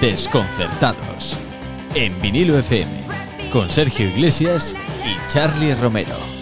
Desconcertados. En vinilo FM. Con Sergio Iglesias y Charlie Romero.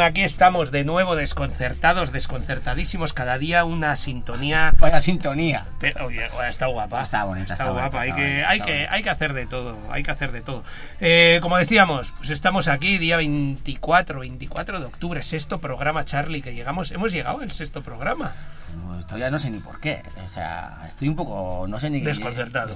El aquí estamos de nuevo desconcertados, desconcertadísimos, cada día una sintonía. Vaya sintonía. Pero, oye, está guapa. Está bonita, Está, está guapa, bonita, hay, está que, bonita, hay, está que, bonita. hay que hacer de todo, hay que hacer de todo. Eh, como decíamos, pues estamos aquí, día 24, 24 de octubre, sexto programa, Charlie, que llegamos, hemos llegado al sexto programa. Pues todavía no sé ni por qué. O sea, estoy un poco. No sé ni. Desconcertado.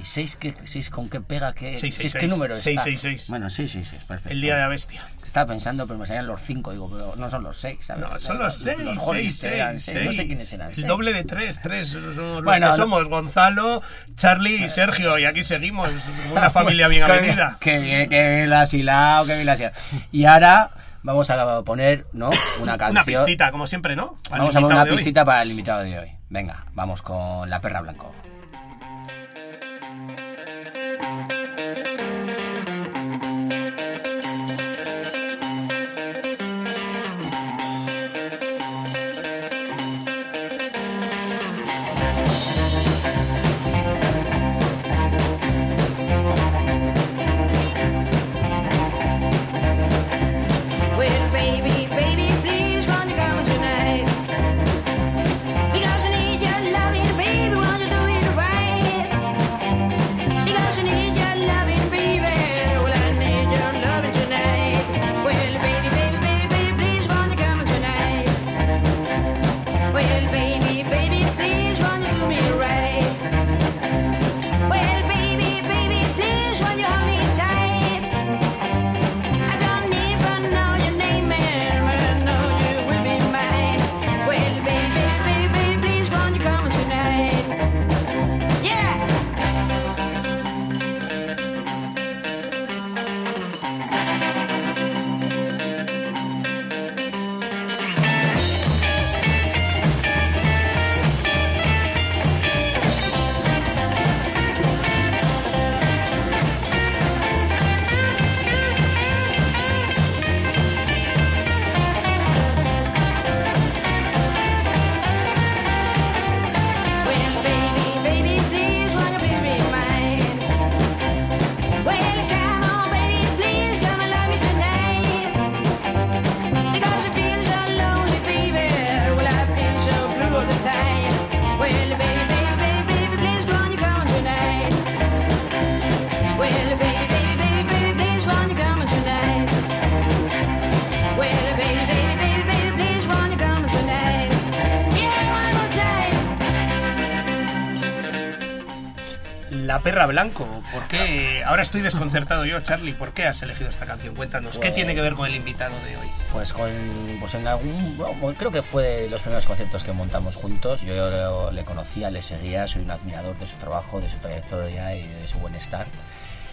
¿Y seis, qué, seis con qué pega? ¿Qué, Seis, seis, ¿Qué número seis, seis. Bueno, sí, sí, sí, perfecto. El día de la bestia. Estaba pensando, pero me salían los cinco. Digo, pero no son los seis, ¿sabes? No, son los seis, Los seis, eran seis, No sé quiénes eran. El doble de tres, tres. Los Bueno, que somos Gonzalo, Charlie y Sergio, y aquí seguimos. Una familia bien Qué avenida. Qué bien, qué bien la has hilado, qué bien la has hilado. Y ahora vamos a poner, ¿no? Una canción. Una pistita, como siempre, ¿no? Al Vamos a poner una hoy. pistita para el invitado de hoy. Venga, vamos con La Perra Blanco. Blanco, ¿por qué? Ahora estoy desconcertado yo, Charlie. ¿Por qué has elegido esta canción? Cuéntanos, ¿qué Pues- tiene que ver con el invitado de hoy? Pues con, pues en algún, bueno, creo que fue de los primeros conciertos que montamos juntos. Yo le, le conocía, le seguía, soy un admirador de su trabajo, de su trayectoria y de su bienestar.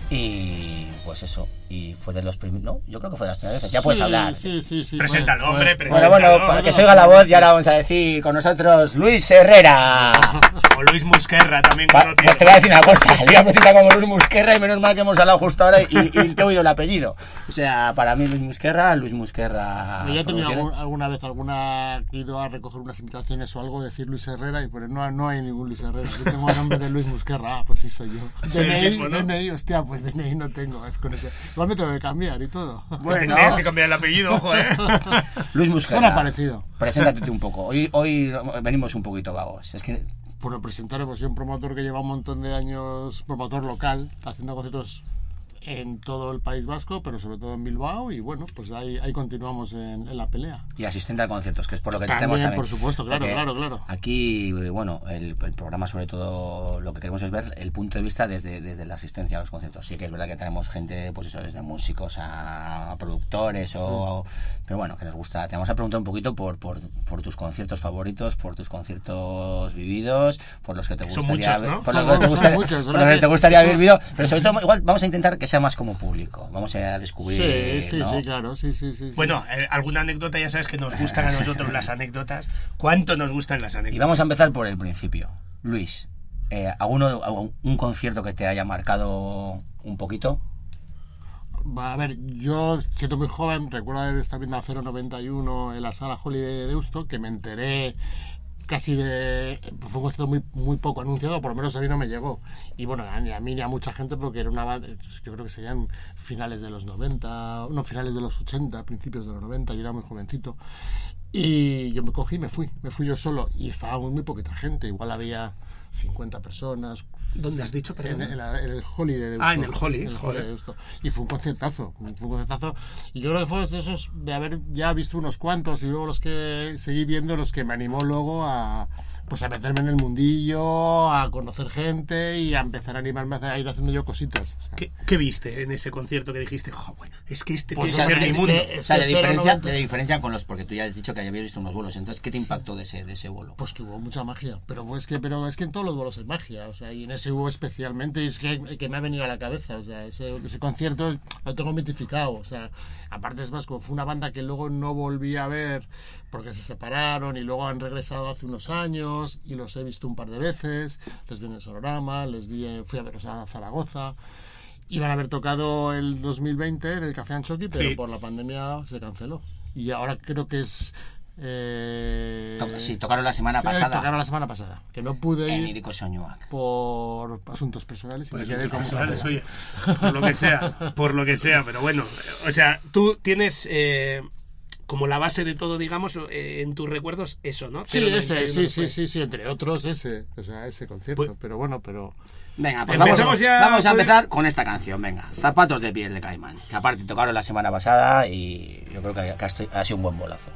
Y pues eso, y fue de los primeros, no, yo creo que fue de las primeras veces. Ya puedes Sí, hablar. Sí, sí, sí. Preséntalo, fue- hombre, fue- Bueno, bueno, para que se oiga la voz y ahora vamos a decir con nosotros Luis Herrera. O Luis Musquerra, también Va, conocido. te voy a decir una cosa, le iba a presentar como Luis Musquerra y menos mal que hemos hablado justo ahora y, y te he oído el apellido. O sea, para mí Luis Musquerra, Luis Musquerra. Yo ya he tenido algún- alguna vez alguna ido a recoger unas invitaciones o algo, decir Luis Herrera y pues no, no hay ningún Luis Herrera. Yo tengo el nombre de Luis Musquerra, ah, pues sí soy yo. DNI, ¿no? DNI, hostia, pues DNI no tengo. Es con ese. Igual me tengo que cambiar y todo. Bueno, Tendrías que cambiar el apellido, ojo, ¿eh? Luis Musquerra. Suena parecido. Preséntate un poco. Hoy, hoy venimos un poquito vagos. Es que Bueno, presentar, pues soy un promotor que lleva un montón de años, promotor local, haciendo conciertos en todo el País Vasco, pero sobre todo en Bilbao. Y bueno, pues ahí, ahí continuamos en, en la pelea. Y asistente a conciertos, que es por lo que También, tenemos también. por supuesto, claro, Porque claro, claro. Aquí, bueno, el, el programa sobre todo lo que queremos es ver el punto de vista desde, desde la asistencia a los conciertos. Sí que es verdad que tenemos gente, pues eso, desde músicos a productores o... Pero bueno, que nos gusta. Te vamos a preguntar un poquito por, por, por tus conciertos favoritos, por tus conciertos vividos, por los que te Son gustaría muchos, ¿no? por los Son- que te son gustaría, muchos, por los que te son- gustaría haber son- vivido, pero sobre todo igual vamos a intentar que sea más como público. Vamos a descubrir, Sí, sí, ¿no? sí, claro, sí, sí, sí. Bueno, eh, alguna anécdota, ya sabes que nos gustan a nosotros las anécdotas. ¿Cuánto nos gustan las anécdotas? Y vamos a empezar por el principio. Luis, eh, ¿alguno, algún- un concierto que te haya marcado un poquito? A ver, yo siendo muy joven, recuerdo haber estado viendo a 091 en la sala Holiday de Deusto, que me enteré casi de... Fue un concierto muy, muy poco anunciado, por lo menos a mí no me llegó. Y bueno, a- a mí ni a mucha gente, porque era una yo creo que serían finales de los 90, no, finales de los 80, principios de los 90, yo era muy jovencito. Y yo me cogí y me fui, me fui yo solo. Y estaba muy, muy poquita gente, igual había 50 personas, ¿Dónde has dicho, en, perdón? en la- en el Holly de Deusto. Ah, en el Holly, En el de Deusto. Y fue un concertazo, fue un concertazo. Y yo creo que fue de esos de haber ya visto unos cuantos y luego los que seguí viendo, los que me animó luego a pues a meterme en el mundillo, a conocer gente y a empezar a animarme a ir haciendo yo cositas. O sea, ¿Qué, qué viste en ese concierto que dijiste, jo, bueno, es que este Pues, tiene que ser mi mundo? que- O sea, de que diferencia, 0,90. de diferencia con los, porque tú ya has dicho que habías visto unos vuelos, entonces, ¿qué te impactó de ese, de ese vuelo? Pues que hubo mucha magia, pero es que, pero es que en todos los vuelos hay magia, o sea, y en ese hubo especialmente, y es que, que me ha venido a la cabeza, o sea, ese, ese concierto lo tengo mitificado, o sea, aparte es más, como fue una banda que luego no volví a ver porque se separaron y luego han regresado hace unos años y los he visto un par de veces, les vi en el Sonorama, les vi, en- fui a veros a Zaragoza. Iban a haber tocado el 2020 en el Café Anchoqui, pero Sí. por la pandemia se canceló. Y ahora creo que es... eh, sí, tocaron la semana Sí, pasada. tocaron la semana pasada. Que no pude En ir por asuntos personales y Pues mucha personales, oye, por lo que sea, por lo que sea, pero bueno, o sea, tú tienes eh, como la base de todo, digamos, eh, en tus recuerdos eso, ¿no? Sí, 091 ese, sí, sí, sí, sí, entre otros ese, o sea, ese concierto. Pues- pero bueno, pero Venga, pues vamos, Empezamos ya, vamos a ¿puede? empezar con esta canción, venga. Zapatos de piel de caimán. Que aparte tocaron la semana pasada y yo creo que, ha sido un buen bolazo.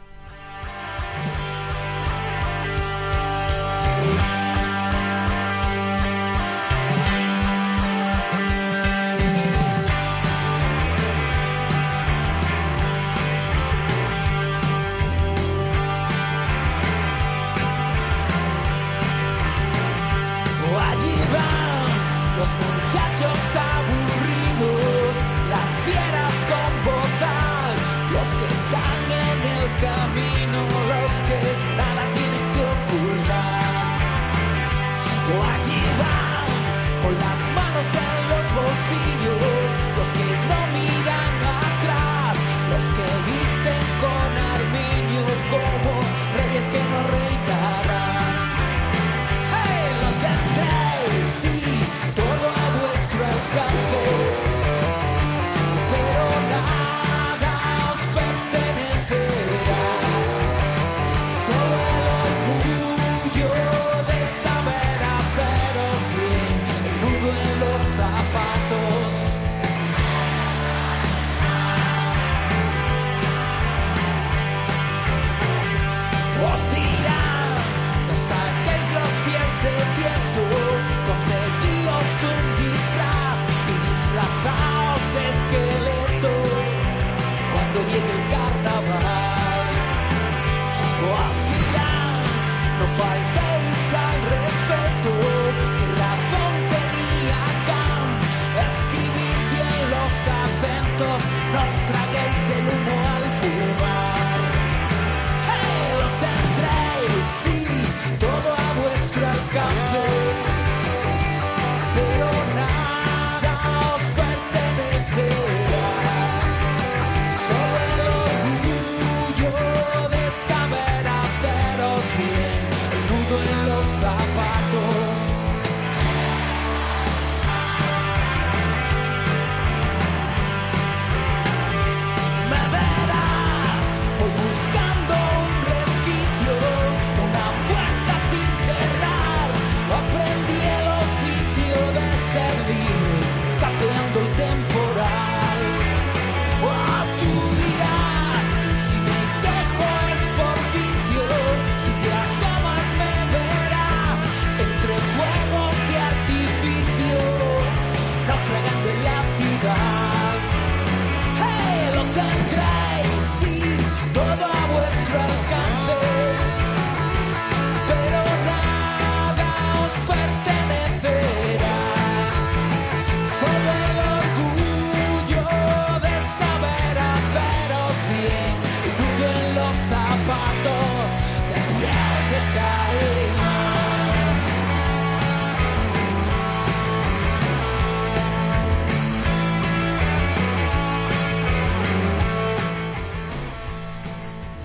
zapatos de piel de caína.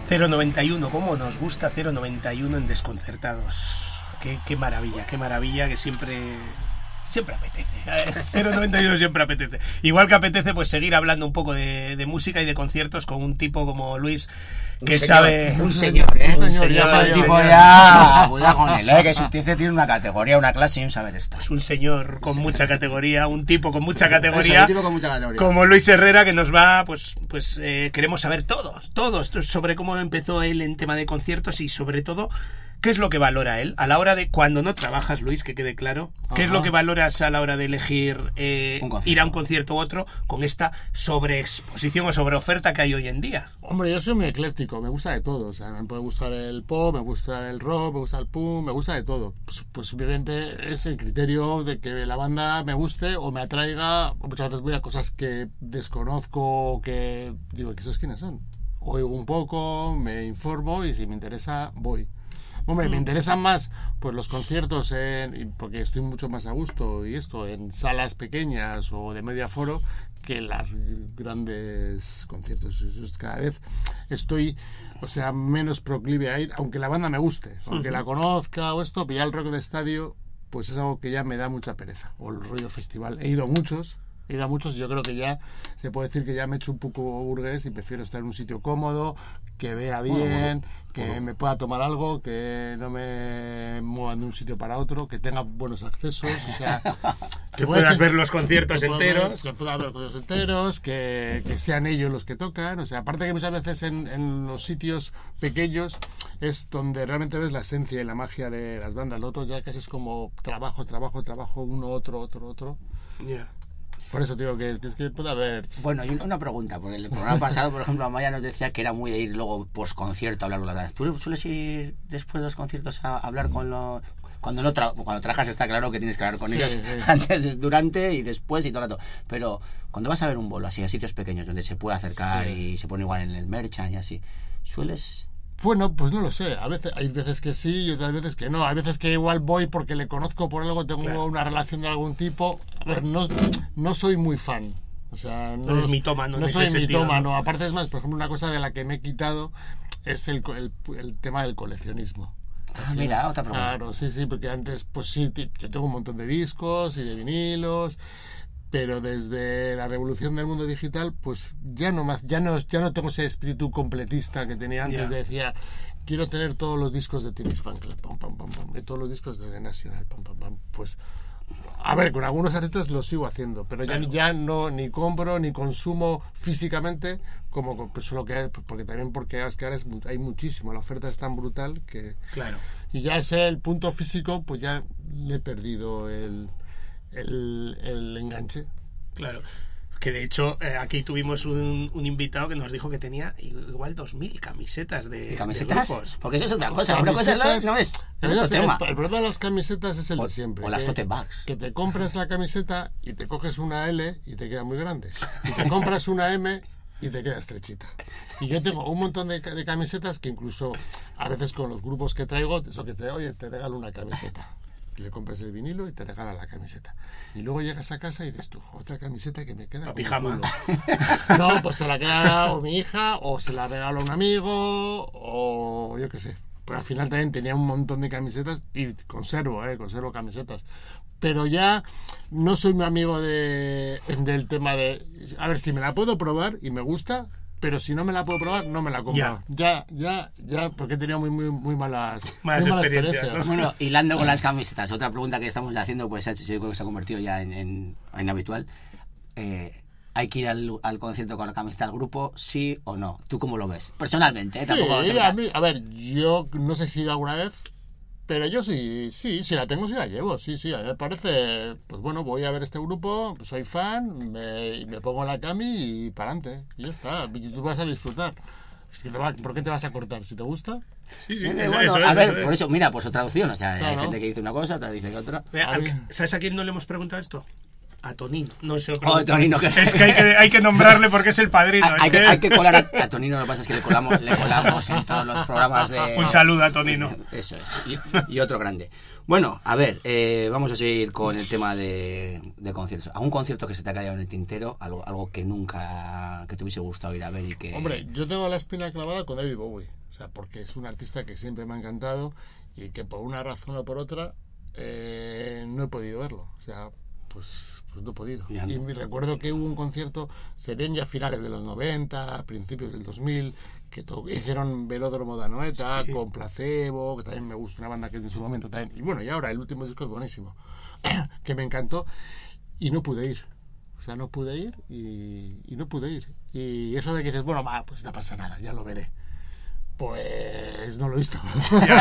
...091, ¿cómo nos gusta 091 en Desconcertados? Qué, qué maravilla, qué maravilla que siempre siempre apetece. Eh, 091 siempre apetece. Igual que apetece pues seguir hablando un poco de, de música y de conciertos con un tipo como Luis que Un señor, sabe Un señor, ¿eh? Un señor, ya Ese sabe, tipo ya. Cuidado con él, ¿eh? Que su tío tiene una categoría, una clase y un saber estar. es un señor con mucha categoría, un tipo con mucha categoría. un tipo con mucha categoría. Como Luis Herrera, que nos va, pues, pues eh, queremos saber todos, todos, sobre cómo empezó él en tema de conciertos y sobre todo, qué es lo que valora él a la hora de, cuando no trabajas, Luis, que quede claro, qué es lo que valoras a la hora de elegir eh, ir a un concierto u otro con esta sobreexposición o sobreoferta que hay hoy en día. Hombre, yo soy muy ecléctico, me gusta de todo. O sea, me puede gustar el pop, me gusta el rock, me gusta el punk, me gusta de todo. Pues, pues obviamente es el criterio de que la banda me guste o me atraiga. Muchas veces voy a cosas que desconozco, o que digo, ¿que esos quiénes son? Oigo un poco, me informo y si me interesa, voy. Hombre, me interesan más pues los conciertos en, porque estoy mucho más a gusto y esto en salas pequeñas o de media foro que las grandes conciertos. Cada vez estoy, o sea, menos proclive a ir, aunque la banda me guste, aunque la conozca o esto, pillar el rock de estadio, pues es algo que ya me da mucha pereza. O el rollo festival. He ido a muchos, he ido a muchos y yo creo que ya se puede decir que ya me he hecho un poco burgués y prefiero estar en un sitio cómodo, que vea bien, que me pueda tomar algo, que no me muevan de un sitio para otro, que tenga buenos accesos, o sea... Que puedas ver los conciertos que pueda ver- enteros. que pueda ver conciertos enteros, que, que sean ellos los que tocan, o sea, aparte que muchas veces en, en los sitios pequeños es donde realmente ves la esencia y la magia de las bandas, lo otro ya casi es como trabajo, trabajo, trabajo, uno, otro, otro, otro. Ya. Por eso digo que, es que puede haber Bueno, y una pregunta, porque el programa pasado, por ejemplo, Amaya nos decía que era muy de ir luego post concierto a hablar con las bandas. ¿Tú sueles ir después de los conciertos a hablar con los... Cuando no tra- cuando trabajas está claro que tienes que hablar con Sí, ellos sí. antes, durante y después y todo el rato. Pero cuando vas a ver un bolo así a sitios pequeños donde se puede acercar Sí. y se pone igual en el merchant y así, sueles Bueno, pues no lo sé. A veces hay veces que sí y otras veces que no. Hay veces que igual voy porque le conozco por algo, tengo Claro. una relación de algún tipo. A ver, no, no soy muy fan. O sea, no, No mitómano en No soy mitómano. ¿no? Aparte es más, por ejemplo, una cosa de la que me he quitado es el, co- el, el tema del coleccionismo. Ah, mira, otra pregunta. Claro, sí, sí, porque antes, pues sí, yo tengo un montón de discos y de vinilos, pero desde la revolución del mundo digital, pues ya no, me- ya no, ya no tengo ese espíritu completista que tenía antes, de decía, quiero tener todos los discos de Timmy's Fan Club, pam, pam, pam, pam, y todos los discos de The National, pam, pam, pam, pues... A ver, con algunos artistas lo sigo haciendo, pero ya, Claro. ya no ni compro ni consumo físicamente como pues, lo que hay, pues, porque también porque es que ahora es hay muchísimo, la oferta es tan brutal que Claro. y ya ese el punto físico, pues ya le he perdido el, el, el enganche. Claro. Que de hecho, eh, aquí tuvimos un, un invitado que nos dijo que tenía igual 2.000 camisetas de, ¿Y de camisetas? grupos. Porque eso es otra cosa. Una cosa es no es, es otro es el- tema. El, problema de las camisetas es el O- de siempre. o las tote bags. Que te compras la camiseta y te coges una L y te queda muy grande. Y te compras una M y te queda estrechita. Y yo tengo un montón de, de camisetas que incluso a veces con los grupos que traigo, eso que te, oye, te regalo una camiseta. Le compras el vinilo y te regala la camiseta. Y luego llegas a casa y dices tú, otra camiseta que me queda. La pijama. culo". No, pues se la queda o mi hija, o se la regala a un amigo, o yo qué sé. Pero al final también tenía un montón de camisetas y conservo, eh, conservo camisetas. Pero ya no soy muy amigo de, del tema de, a ver, si me la puedo probar y me gusta, pero si no me la puedo probar, no me la compro. Ya, ya, ya, porque he tenido muy, muy, muy malas, Malas muy malas experiencias, experiencias. ¿no? Bueno, hilando con las camisetas, otra pregunta que estamos haciendo, pues yo creo que se ha convertido ya en, en, en habitual. Eh, ¿Hay que ir al, al concierto con la camiseta del grupo, sí o no? ¿Tú cómo lo ves? Personalmente, ¿eh? Sí, Tampoco a, mí, a ver, yo no sé si alguna vez, pero yo sí, sí, si la tengo, sí la llevo, sí, sí, a mí me parece, pues bueno, voy a ver este grupo, soy fan, me, me pongo la cami y para adelante, y ya está, y tú vas a disfrutar. Es que te va- ¿Por qué te vas a cortar? ¿Si te gusta? Sí, sí, Eh, eso- bueno, eso a ver, eso por eso, mira, pues otra opción. O sea, hay gente que dice una cosa, otra dice que otra. Mira, ¿Sabes a quién no le hemos preguntado esto? A Tonino. No sé. Oh, Tonino, que- Es que hay, que hay que nombrarle porque es el padrino. Hay, que, que- hay que colar a, a Tonino, lo que pasa es que le colamos, le colamos en todos los programas de... Un saludo a Tonino. Eso es. Y, y otro grande. Bueno, a ver, eh, vamos a seguir con el tema de, de conciertos. ¿Algún concierto que se te haya caído en el tintero? Algo, algo que nunca, que te hubiese gustado ir a ver y que... Hombre, yo tengo la espina clavada con David Bowie. O sea, porque es un artista que siempre me ha encantado y que por una razón o por otra eh, no he podido verlo. O sea, pues, pues no he podido. Ya no. Y me recuerdo que hubo un concierto, serían ya finales de los 90, principios del 2000, que hicieron Velódromo de Anoeta con Placebo, que también me gusta, una banda que en su momento también. Y bueno, y ahora el último disco es buenísimo, que me encantó y no pude ir. O sea, no pude ir y, y no pude ir. Y eso de que dices, bueno, va, pues no pasa nada, ya lo veré. Pues no lo he visto.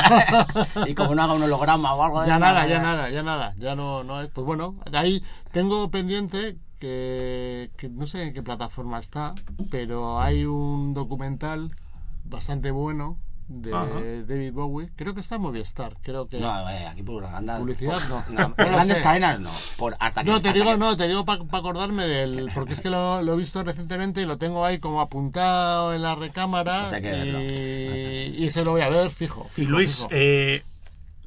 Y como no haga un holograma o algo de ya nada, ya nada, ya nada. Ya no, no es. Pues bueno, ahí tengo pendiente que, que no sé en qué plataforma está, pero hay un documental bastante bueno de Ajá. David Bowie. Creo que está en Movistar. Creo que. No, eh, aquí propaganda. Publicidad, no. No, No de lo grandes sé. cadenas no. Por, hasta que, No, te hasta digo, que- no, te digo para acordarme del. Porque es que lo, lo he visto recientemente y lo tengo ahí como apuntado en la recámara. Pues hay que verlo. y, y se lo voy a ver fijo. Y Luis, fijo. eh,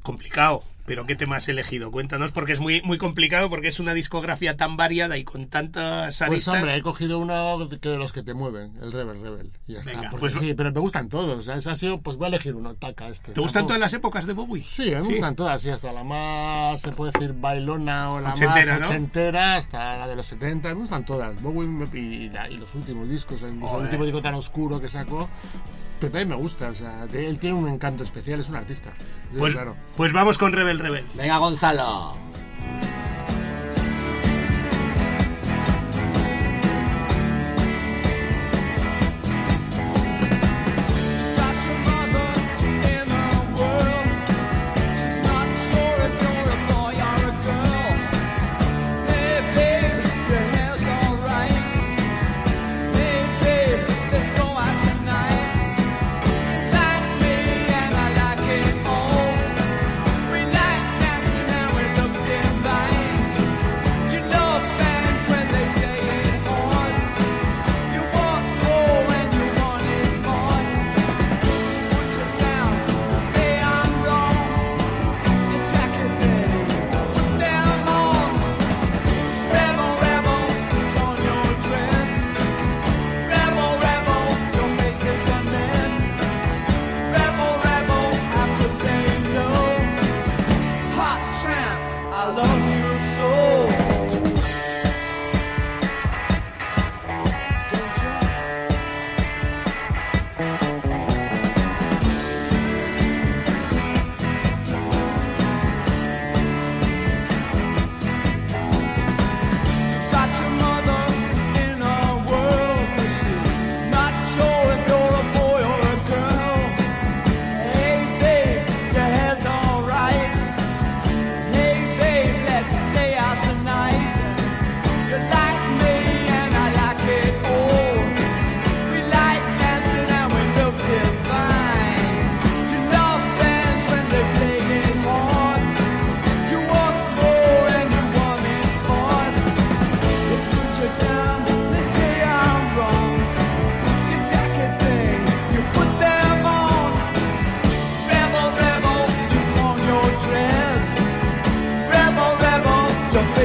complicado, pero ¿qué tema has elegido? Cuéntanos, porque es muy, muy complicado, porque es una discografía tan variada y con tantas Pues aristas. hombre, he cogido uno de los que te mueven, el Rebel Rebel. Y ya Venga, está. Pues- sí, pero me gustan todos. O sea, ese ha sido, pues voy a elegir uno, taca este. ¿Te gustan todas las épocas de Bowie? Sí, me gustan todas, sí, hasta la más, se puede decir, bailona o la Ochentera, más ¿no? ochentera, hasta la de los 70, me gustan todas. Bowie y, la- y los últimos discos, el, el último disco tan oscuro que sacó, pero también me gusta, o sea, él tiene un encanto especial, es un artista. Pues, claro. pues vamos con Rebel Rebel. Venga, Gonzalo.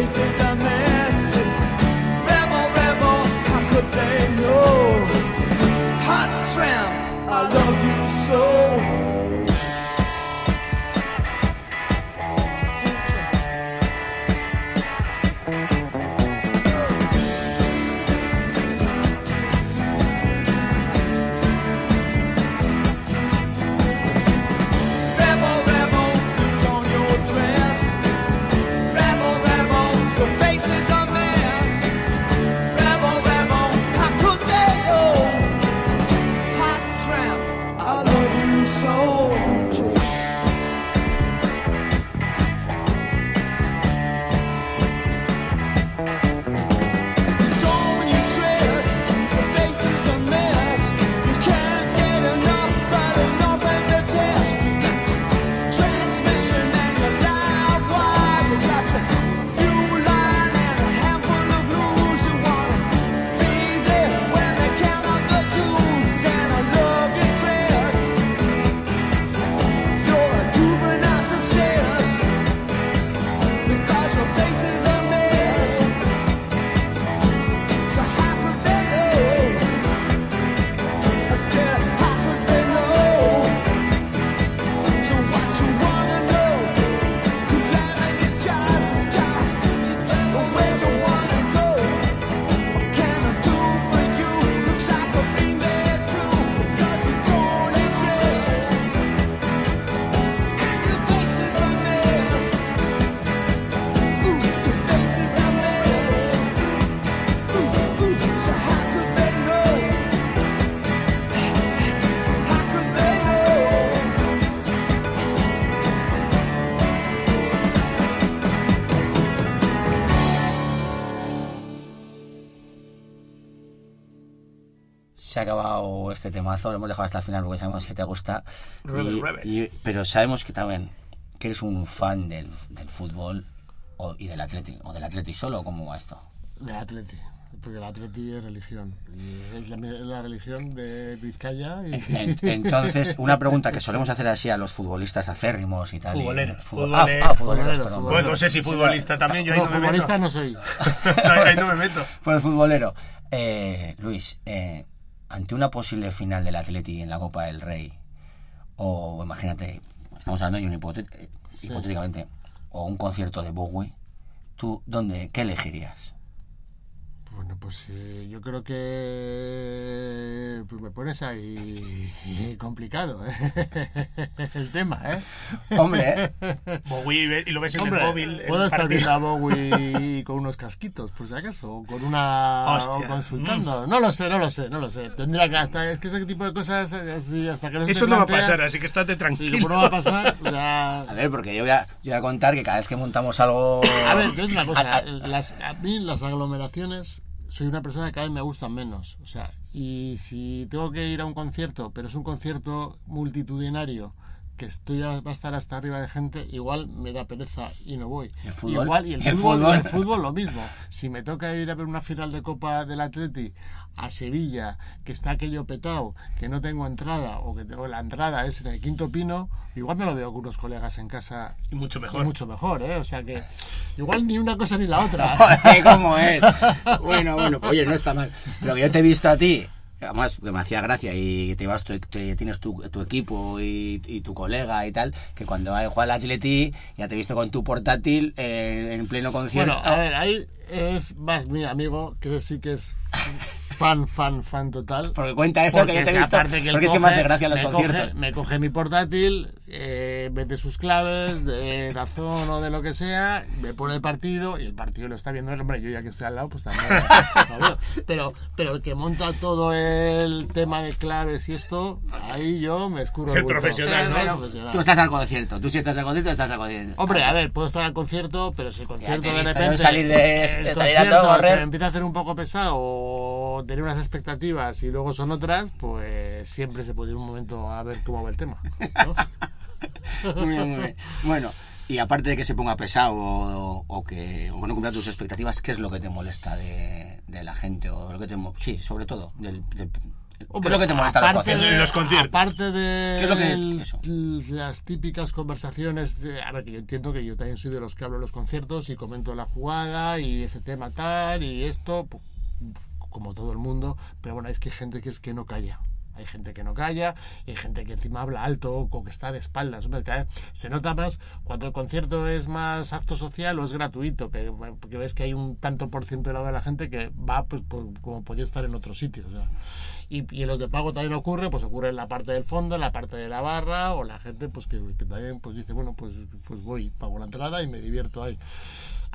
Talvez seja acabado este temazo, lo hemos dejado hasta el final porque sabemos que te gusta. Rebel, Y- rebel. y- pero sabemos que también que eres un fan del, del fútbol o- y del Atleti, o del Atleti solo, ¿cómo va esto? De Atleti. Porque el Atleti es religión. Y es la, la religión de Vizcaya. Y, En- entonces, una pregunta que solemos hacer así a los futbolistas acérrimos y tal. Futboleros, ah, ah, futboleros, Futboleros, perdón. Bueno, no sé si futbolista también, yo ahí no, no me futbolista meto. no soy. No, ahí no me meto. Pues futbolero. Eh, Luis, eh, ante una posible final del Atleti en la Copa del Rey, o imagínate, estamos hablando de un eh, hipotéticamente, o un concierto de Bowie, ¿tú dónde, qué elegirías? Bueno, pues eh, yo creo que pues me pones ahí complicado ¿eh? el tema, ¿eh? Hombre, ¿eh? Bowie y lo ves en Hombre, el móvil. el puedo estar viendo a Bowie con unos casquitos, por si acaso, o con una Hostia. o consultando. No lo sé, no lo sé, no lo sé. Tendría que hasta es que ese tipo de cosas así hasta que no se Eso no va a pasar, así que estate tranquilo. como no va a pasar, ya A ver, porque yo voy a, yo voy a contar que cada vez que montamos algo... A ver, digo una cosa, A- a- las, a mí las aglomeraciones, soy una persona que cada vez me gustan menos. O sea, y si tengo que ir a un concierto, pero es un concierto multitudinario, que estoy a- va a estar hasta arriba de gente, igual me da pereza y no voy. ¿El fútbol? Igual, y el, ¿El fútbol, fútbol? y el fútbol lo mismo. Si me toca ir a ver una final de Copa del Atleti a Sevilla, que está aquello petado, que no tengo entrada, o que tengo la entrada es en el quinto pino, igual me lo veo con unos colegas en casa Y mucho y mejor. mucho mejor, ¿eh? O sea que igual ni una cosa ni la otra. ¿Cómo es? Bueno, bueno, pues, oye, no está mal. Pero que yo te he visto a ti, además que me hacía gracia y te vas, tu- te- tienes tu, tu equipo y, y tu colega y tal, que cuando juega el Atleti ya te he visto con tu portátil eh, en pleno concierto. Bueno, a ver, ahí es más mi amigo, que sí que es fan, fan, fan total. Porque cuenta eso, que yo te he visto, que porque se me hace gracia los me conciertos. Coge, me coge mi portátil, eh, mete sus claves de Dazón o de lo que sea, me pone el partido y el partido lo está viendo. Hombre, yo ya que estoy al lado, pues también lo veo. Pero, pero el que monta todo el tema de claves y esto, ahí yo me escuro Es el bulto. profesional, ¿no? Profesional. Tú estás al concierto, tú si estás al concierto, estás al concierto. Hombre, a ver, puedo estar al concierto, pero si el concierto de repente salir de- el de salir a concierto todo se me empieza a hacer un poco pesado o tener unas expectativas y luego son otras, pues siempre se puede ir un momento a ver cómo va el tema. ¿no? Muy bien, muy bien. Bueno, y aparte de que se ponga pesado o, o que, o no cumpla tus expectativas, ¿qué es lo que te molesta de, de la gente? o lo que te Sí, sobre todo. Del, del- ¿Qué es lo que te molesta de los aparte conciertos? En los conciertos. Aparte de ¿Qué es lo que- el- eso? las típicas conversaciones, de- a ver, que yo entiendo que yo también soy de los que hablo en los conciertos y comento la jugada y ese tema tal y esto, como todo el mundo, pero bueno, es que hay gente que es que no calla. Hay gente que no calla, hay gente que encima habla alto o que está de espaldas. Que Se nota más cuando el concierto es más acto social o es gratuito, que, que ves que hay un tanto por ciento de lado de la gente que va pues, como podía estar en otro sitio. O sea. y, y en los de pago también ocurre, pues ocurre en la parte del fondo, en la parte de la barra, o la gente pues que, que también pues dice, bueno, pues, pues voy, pago la entrada y me divierto ahí.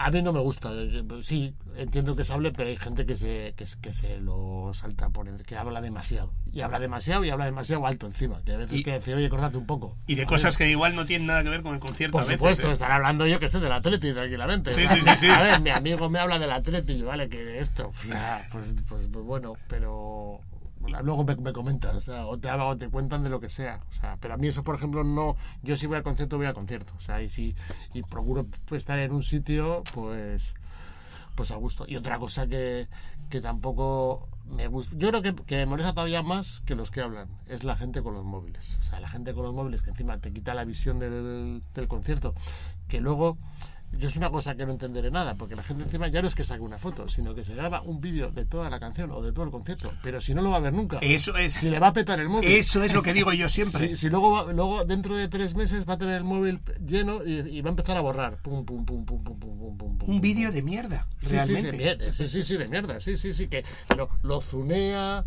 A mí no me gusta, eh, eh, sí, entiendo que se hable, pero hay gente que se, que, se- que se lo salta por el, que habla demasiado. Y habla demasiado y habla demasiado alto encima, que a veces Y- hay que decir, oye, córtate un poco. Y de cosas ver. que igual no tienen nada que ver con el concierto Por a veces. supuesto, ¿eh? estar hablando yo que sé del Atleti tranquilamente. Sí, sí, sí. A ver, mi amigo me habla del Atleti, vale, que esto, pues, pues, pues bueno, pero luego me, me comentas, o sea, o te hablan o te cuentan de lo que sea, o sea, pero a mí eso, por ejemplo, no, yo si voy al concierto, voy al concierto, o sea, y si, y procuro pues, estar en un sitio, pues, pues a gusto. Y otra cosa que, que tampoco me gusta, yo creo que, que me molesta todavía más que los que hablan, es la gente con los móviles. O sea, la gente con los móviles que encima te quita la visión del, del concierto, que luego... Yo es una cosa que no entenderé nada, porque la gente encima ya no es que saque una foto, sino que se graba un vídeo de toda la canción o de todo el concierto, pero si no lo va a ver nunca. Eso es. Si le va a petar el móvil. Eso es lo que digo yo siempre. Si, si luego, va- luego dentro de tres meses va a tener el móvil lleno y, y va a empezar a borrar. Pum, pum, pum, pum, pum, pum, pum, pum, pum, Un vídeo de mierda, Sí, sí, realmente. sí, mierda, sí, sí, sí, de mierda, sí, sí, sí, que lo, lo zunea.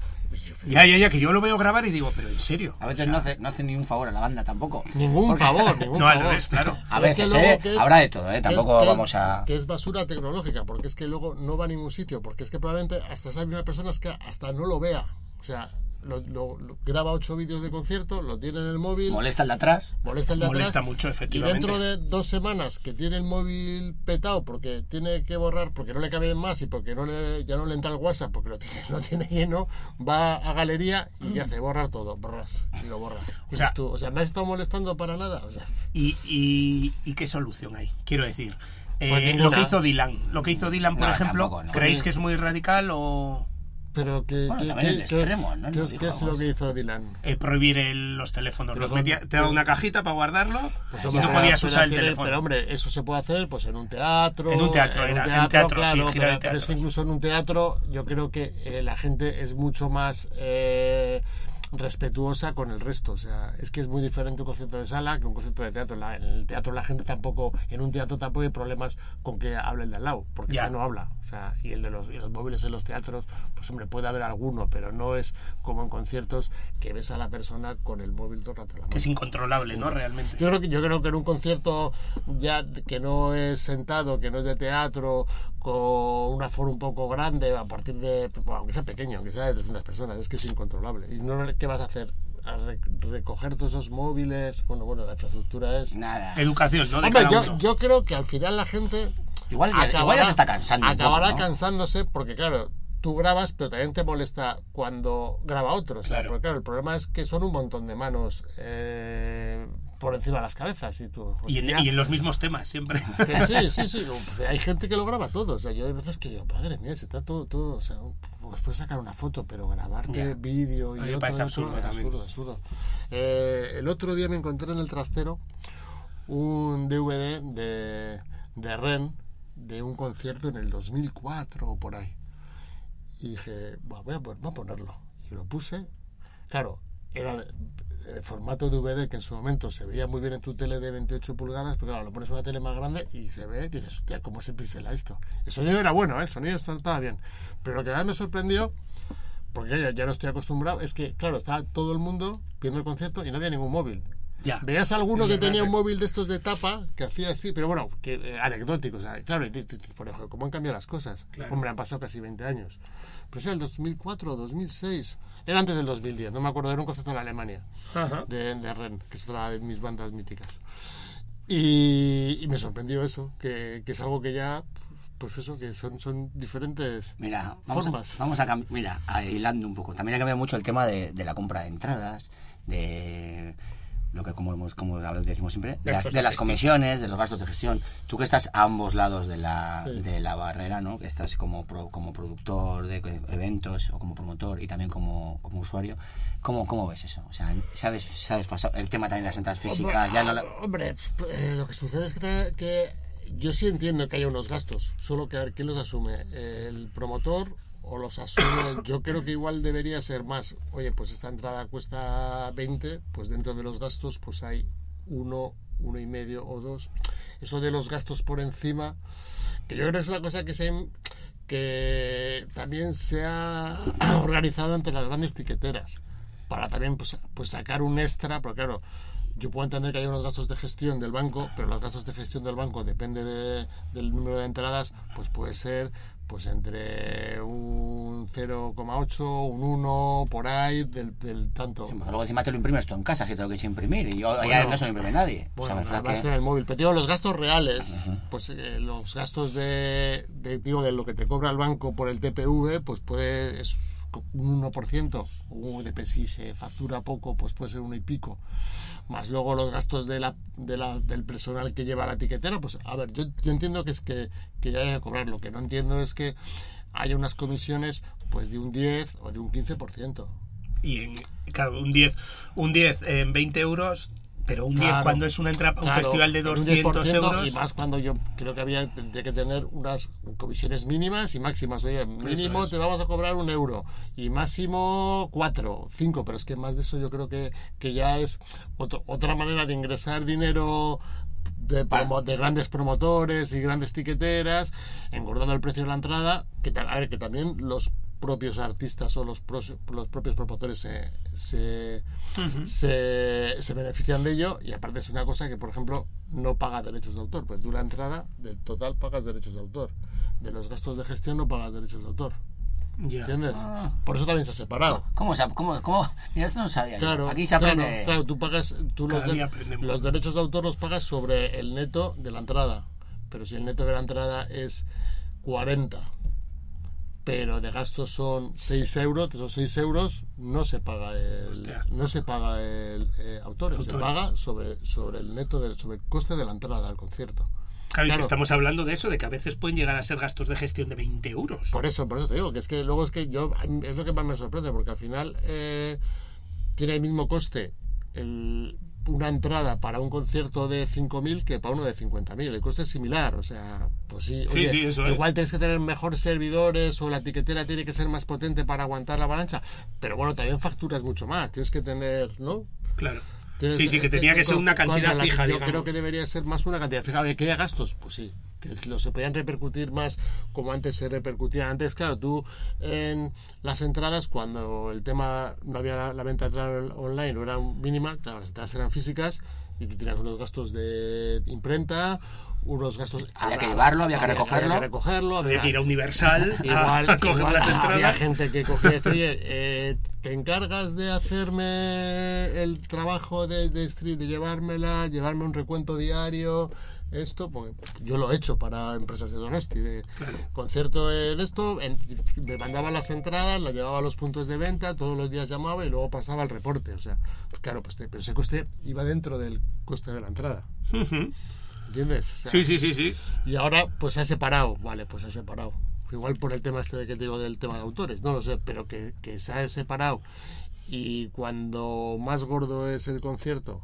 Ya, ya, ya, que yo lo veo grabar y digo, pero en serio. A veces no hace, no hace ni un favor a la banda tampoco. Ningún Porque- favor, ningún No, al favor. revés, claro. A Pero es que veces, luego ¿eh? que es- Habrá de todo, ¿eh? Tampoco es- vamos a... Que es basura tecnológica, porque es que luego no va a ningún sitio, porque es que probablemente hasta esa misma persona es que hasta no lo vea. O sea, lo, lo- lo- graba ocho vídeos de concierto, lo tiene en el móvil, Molesta el de atrás. molesta el de Molesta atrás, mucho, y efectivamente. dentro de dos semanas que tiene el móvil petado porque tiene que borrar, porque no le cabe más y porque no le, ya no le entra el WhatsApp porque lo tiene, lo tiene lleno, va a galería y hace borrar todo, borras y lo borra. O sea- tú, o sea, ¿me has estado molestando para nada? O sea, ¿Y, y, y qué solución hay? Quiero decir, eh, Pues lo ninguna. que hizo Dylan. Lo que hizo Dylan, por No, ejemplo, tampoco, no. ¿creéis que es muy radical o pero que, Bueno, que- también que- extremo, ¿no? ¿qué es, qué es lo que hizo Dylan? eh, prohibir el- los teléfonos? Los metía, te daba una cajita para guardarlo Pues, y no podías pero usar el tiene- teléfono. Pero hombre, eso se puede hacer pues en un teatro. En un teatro, era, en teatro, sí, claro, pero, pero es que incluso en un teatro yo creo que eh, la gente es mucho más eh, respetuosa con el resto. O sea, es que es muy diferente un concierto de sala que un concierto de teatro. La- en el teatro la gente tampoco, en un teatro tampoco hay problemas con que hable el de al lado, porque Ya. no habla. O sea, y el de los, y los móviles en los teatros, pues hombre, puede haber alguno, pero no es como en conciertos que ves a la persona con el móvil todo el rato en la Que es mano. incontrolable, ¿no? Realmente. Yo creo que yo creo que en un concierto ya que no es sentado, que no es de teatro, con un aforo un poco grande, a partir de, bueno, aunque sea pequeño, aunque sea de 300 personas, es que es incontrolable. ¿Y no, qué vas a hacer? ¿A re- recoger todos esos móviles? Bueno, bueno, la infraestructura es... Nada. Educación, ¿no? De Hombre, cada yo, uno. yo creo que al final la gente Igual ya- igual ya se está cansando Acabará poco, ¿no? cansándose porque, claro, tú grabas, pero también te molesta cuando graba otro. O sea, Claro. porque, claro, el problema es que son un montón de manos eh, por encima de las cabezas. Y, tú, pues Y en, ya- y en los mismos temas, siempre. que sí, sí, sí. Hay gente que lo graba todo. O sea, yo hay veces que digo, madre mía, se está todo, todo. O sea, pues puedes sacar una foto, pero grabarte vídeo y otro, absurdo absurdo, absurdo. Eh, el otro día me encontré en el trastero un DVD de, de Ren de un concierto en el 2004 o por ahí. Y dije, "Buah, voy a, voy a ponerlo. Y lo puse. Claro, era de formato DVD que en su momento se veía muy bien en tu tele de 28 pulgadas, pero claro, lo pones en una tele más grande y se ve, y dices, hostia, ¿cómo se pixela esto? El sonido era bueno, ¿eh? el sonido estaba bien. Pero lo que más me sorprendió, porque ya, ya no estoy acostumbrado, es que, claro, estaba todo el mundo viendo el concierto y no había ningún móvil. Ya. Veías alguno que tenía un móvil de estos de tapa que hacía así, pero bueno, que eh, anecdótico, o sea, claro, por ejemplo, ¿cómo han cambiado las cosas? Claro. Hombre, han pasado casi 20 años. Pero era el 2004 o 2006, era antes del 2010, no me acuerdo, era un concierto en Alemania, Ajá. de, de Ren, que es otra de mis bandas míticas. Y, y me sorprendió eso, que, que es algo que ya, pues eso, que son, son diferentes Mira, vamos formas. a, vamos a cambiar, mira, a- hilando un poco. También ha cambiado mucho el tema de, de la compra de entradas, de lo que como, hemos- como decimos siempre, de las, de las comisiones, de los gastos de gestión. Tú que estás a ambos lados de la, Sí. de la barrera, ¿no? Que estás como, pro- como productor de eventos o como promotor y también como, como usuario. ¿Cómo, ¿Cómo ves eso? O sea, ¿sabes, sabes pasado el tema también de las entradas físicas? Ya no la- Hombre, eh, lo que sucede es que, te- que yo sí entiendo que hay unos gastos, solo que a ver quién los asume, el promotor o los asume. Yo creo que igual debería ser más. Oye, pues esta entrada cuesta 20, pues dentro de los gastos, pues hay uno, uno y medio o dos. Eso de los gastos por encima, que yo creo que es una cosa que se que también se ha organizado entre las grandes tiqueteras para también pues, pues sacar un extra, porque claro, yo puedo entender que hay unos gastos de gestión del banco, pero los gastos de gestión del banco depende de- del número de entradas, pues puede ser pues entre un 0,8, un 1, por ahí, del, del tanto. Porque luego encima te lo imprimes tú en casa si te lo quieres imprimir y yo, ya Bueno. no se lo imprime nadie. Bueno, O sea, me que- con el móvil. Pero digo, los gastos reales, pues eh, los gastos de, de, digo, de lo que te cobra el banco por el TPV, pues puede es un 1%, o de si se factura poco, pues puede ser uno y pico. Más luego los gastos de la, de la- del personal que lleva la etiquetera, pues a ver, yo, yo entiendo que es que, que ya hay que cobrar. Lo que no entiendo es que haya unas comisiones pues de un 10 o de un 15%. Y en, claro, un 10, un 10 en 20 euros, pero un 10 Claro, cuando es una entrada un claro, festival de en un 200 10%, euros. Y más cuando yo creo que había, tendría que tener unas comisiones mínimas y máximas. Oye, mínimo es. te vamos a cobrar un euro y máximo cuatro, cinco, pero es que más de eso yo creo que, que ya es otro- otra manera de ingresar dinero de, promo- de grandes promotores y grandes tiqueteras, engordando el precio de la entrada, que, a ver, que también los propios artistas o los, pros- los propios promotores se, se, se, se benefician de ello y aparte es una cosa que por ejemplo no paga derechos de autor pues tú la entrada del total pagas derechos de autor de los gastos de gestión no pagas derechos de autor. ¿Entiendes? Ah. Por eso también se ha separado. ¿Cómo, se- cómo, cómo? Mira, esto no sabía. yo. Claro, Aquí se aprende. claro, tú pagas, tú de- los derechos de autor los pagas sobre el neto de la entrada. Pero si el neto de la entrada es 40, pero de gastos son 6 euros, de esos 6 euros no se paga el, Hostia. no se paga el eh, autores, se paga sobre, sobre el neto, del sobre el coste de la entrada al concierto. Claro, y que Claro. estamos hablando de eso, de que a veces pueden llegar a ser gastos de gestión de 20 euros. Por eso, por eso te digo, que es que luego es que yo, es lo que más me sorprende, porque al final eh, tiene el mismo coste el- una entrada para un concierto de 5.000 que para uno de 50.000. El coste es similar, o sea, pues sí, Sí, oye, sí, eso es. igual tienes que tener mejores servidores o la etiquetera tiene que ser más potente para aguantar la avalancha, pero bueno, también facturas mucho más, tienes que tener, ¿no? Claro. Tienes- Sí, sí, que tenía que ser una cantidad fija, Yo digamos. creo que debería ser más una cantidad fija. ¿Que haya gastos? Pues sí. Que los se podían repercutir más como antes se repercutían. Antes, claro, tú en las entradas, cuando el tema no había la, la venta online o era mínima, claro, las entradas eran físicas y tú tenías unos gastos de imprenta, unos gastos. Había que llevarlo, había que recogerlo. Había que recogerlo, Había que ir a Universal Igual, a, coger igual las había entradas. gente que cogía y decía, oye, eh, ¿te encargas de hacerme el trabajo de, de, stream, de llevármela, llevarme un recuento diario? Esto, porque yo lo he hecho para empresas de Donosti, de concierto en esto, en- me mandaban las entradas, las llevaba a los puntos de venta, todos los días llamaba y luego pasaba el reporte. O sea, pues claro, pues, te- pero ese coste iba dentro del coste de la entrada. ¿Entiendes? O sea, Sí, sí, sí, sí. y ahora pues se ha separado, vale, pues se ha separado. Igual por el tema este de que te digo del tema de autores, no lo sé, pero que, que se ha separado y cuando más gordo es el concierto,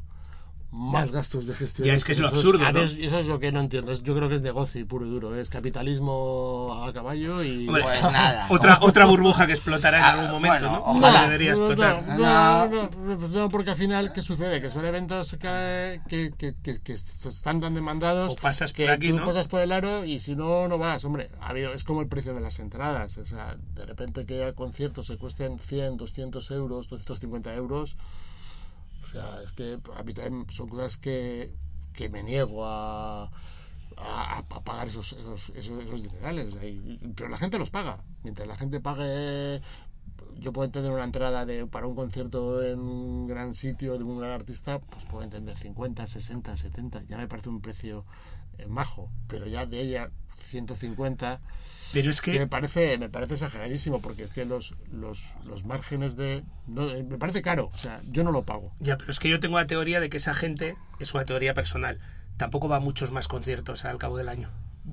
más gastos de gestión. Ya, es que es lo Eso absurdo, ¿no? ver, Eso es lo que no entiendo. es- Yo creo que es negocio y puro y duro. Es capitalismo a caballo y... Hombre, Pues está- nada. Otra, otra burbuja que explotará en Ah, algún momento, bueno, ¿no? ojalá. debería no, explotar. No, no, no, no, porque al final, ¿qué sucede? Que son eventos que, que, que, que- que están tan demandados O pasas que por aquí, tú ¿no? pasas por el aro y si no, no vas. Hombre, ha habido- es como el precio de las entradas. O sea, de repente que a conciertos se cuesten 100, 200 euros, 250 euros. O sea, es que a mí también son cosas que, que me niego a, pagar esos, esos, esos, esos dinerales. Pero la gente los paga. Mientras la gente pague yo puedo entender una entrada de, para un concierto en un gran sitio de un gran artista, pues puedo entender 50, 60, 70, ya me parece un precio eh, majo, pero ya de ella 150 Pero es que que me parece me parece exageradísimo porque es que los los, los márgenes de no, eh, me parece caro, o sea, yo no lo pago. Ya, pero es que yo tengo la teoría de que esa gente, es una teoría personal, tampoco va a muchos más conciertos al cabo del año.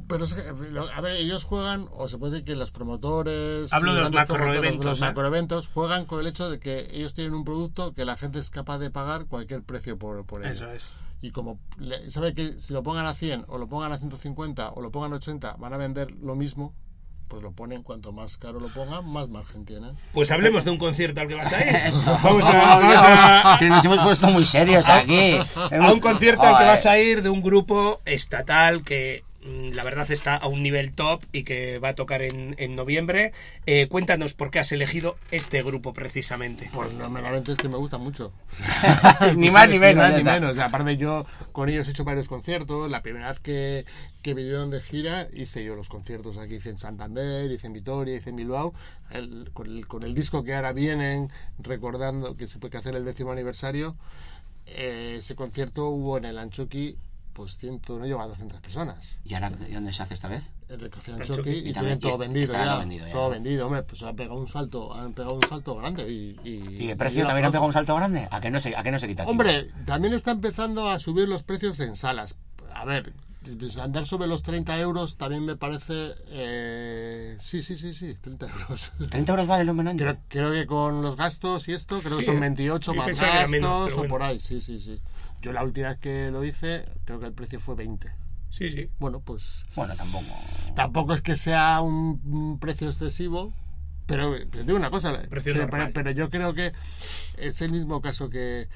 Pero es que, a ver, ellos juegan, o se puede decir que los promotores. Hablo de los macroeventos, Los ¿eh? macroeventos juegan con el hecho de que ellos tienen un producto que la gente es capaz de pagar cualquier precio por, por ello. Eso es. Y como sabe que si lo pongan a 100 o lo pongan a 150 o lo pongan a 80 van a vender lo mismo, pues lo ponen cuanto más caro lo pongan, más margen tienen. Pues hablemos de un concierto al que vas a ir. Eso. Vamos a, vamos a- Que nos hemos puesto muy serios aquí. a un concierto al que vas a ir de un grupo estatal que la verdad está a un nivel top y que va a tocar en, en noviembre. Eh, cuéntanos por qué has elegido este grupo precisamente. Pues no, meramente es que me gusta mucho. Ni más ni menos, más ya ni menos. Aparte yo con ellos he hecho varios conciertos. La primera vez que, que vinieron de gira hice yo los conciertos aquí. Hice en Santander, hice en Vitoria, hice en Bilbao. El- con, el, con el disco que ahora vienen, recordando que se puede hacer el décimo aniversario, eh, ese concierto hubo en el Anchoqui, pues ciento, no llegó a 200 personas. ¿Y ahora dónde se hace esta vez? En el Café Anchoqui. Anchoqui Y y tienen también todo vendido ya. todo vendido ya, Todo ¿no? vendido, hombre, pues han pegado un salto, han pegado un salto grande y... Y, ¿Y de precio y también han pegado un salto grande? ¿A que no se, a que no se quita? tío? Hombre, también está empezando a subir los precios en salas. A ver, andar sobre los 30 euros también me parece... eh, sí, sí, sí, sí, 30 euros. ¿30 euros vale el homenaje? Creo, creo que con los gastos y esto, creo que son 28 yo más gastos menos, o bueno. por ahí, sí, sí, sí. Yo la última vez que lo hice, creo que el precio fue 20. Sí, sí. Bueno, pues Bueno, tampoco. tampoco es que sea un, un precio excesivo, pero te digo una cosa, pero yo creo que es el mismo caso que,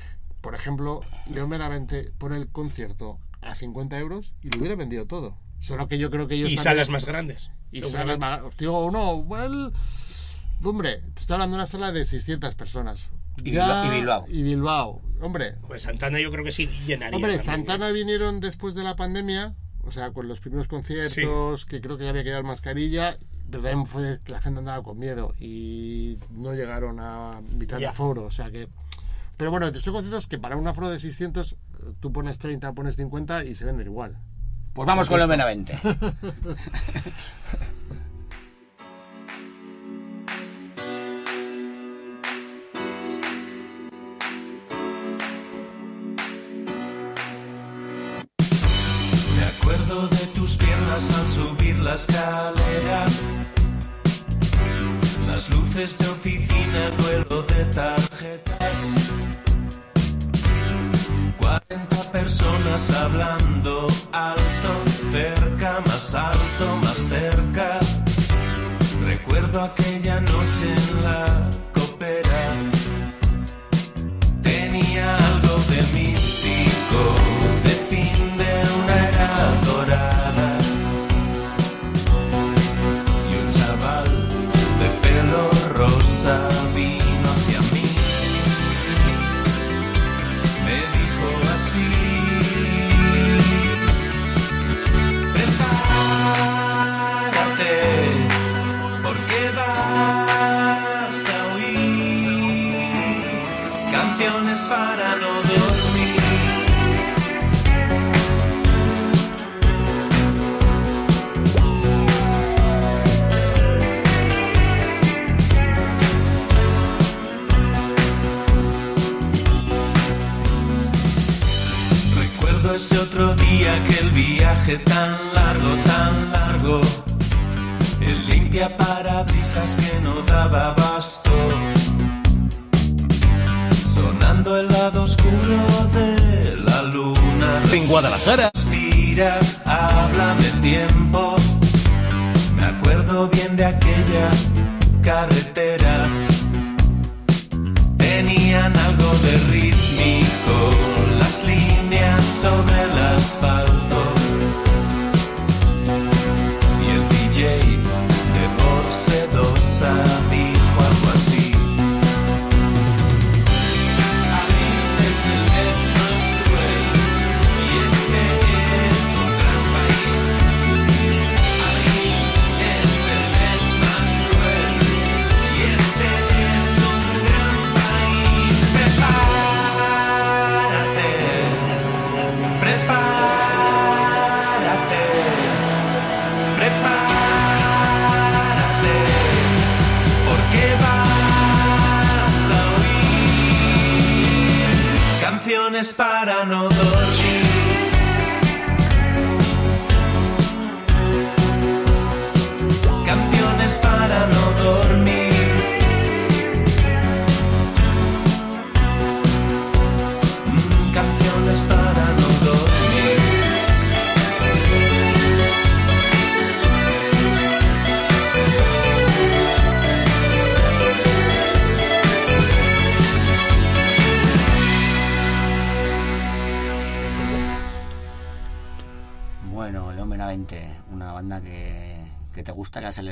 por ejemplo, León Benavente pone el concierto a 50 euros y lo hubiera vendido todo. Solo que yo creo que ellos Y salas más grandes. y salas más- Digo, no, well, hombre, te estoy hablando de una sala de 600 personas. Y Ya- Bilbao- y Bilbao. Y Bilbao. Hombre, Pues Santana yo creo que sí llenaría. Hombre, ¿eh? Santana vinieron después de la pandemia, o sea, con los primeros conciertos, que creo que ya había que llevar mascarilla, pero también fue que la gente andaba con miedo y no llegaron a mitad de foro, o sea que... Pero bueno, son conciertos que para un aforo de 600 tú pones 30, pones 50 y se venden igual. Pues vamos con el Benavente. Me acuerdo de tus piernas al subir la escalera. Las luces de oficina, el duelo de tarjetas. 40 personas hablando alto, cerca, más alto, más cerca. Recuerdo aquella noche en la copera. Tenía algo de místico,